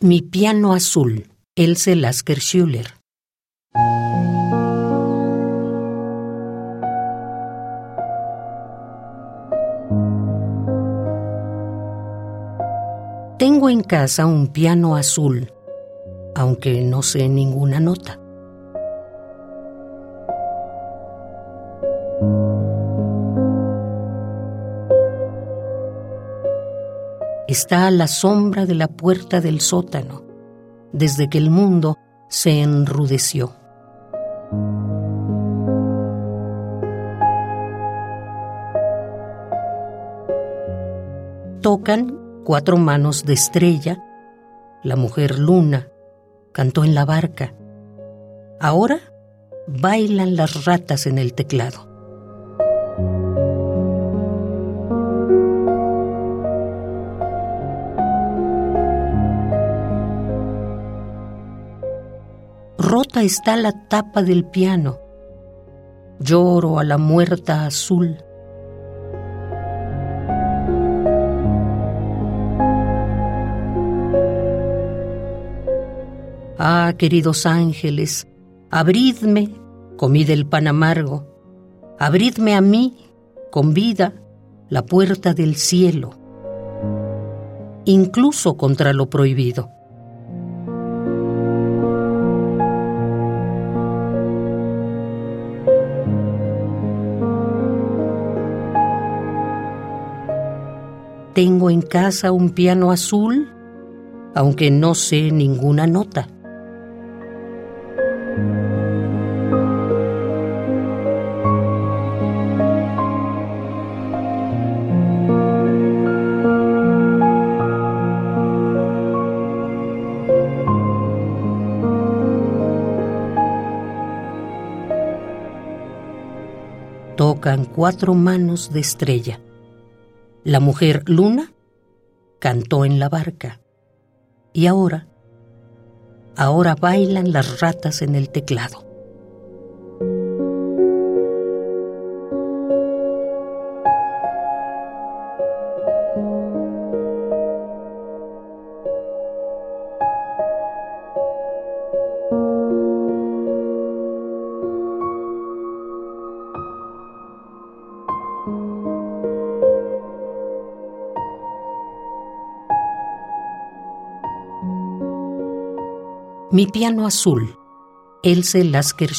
Mi piano azul, Else Lasker Schuller. Tengo en casa un piano azul, aunque no sé ninguna nota. Está a la sombra de la puerta del sótano, desde que el mundo se enrudeció. Tocan cuatro manos de estrella, la mujer luna cantó en la barca. Ahora bailan las ratas en el teclado. Rota está la tapa del piano. Lloro a la muerta azul. Ah, queridos ángeles, abridme, comid el pan amargo, abridme a mí, con vida, la puerta del cielo, incluso contra lo prohibido. Tengo en casa un piano azul, aunque no sé ninguna nota. Tocan cuatro manos de estrella. La mujer Luna cantó en la barca. Y ahora, ahora bailan las ratas en el teclado. Mi piano azul, Else Lasker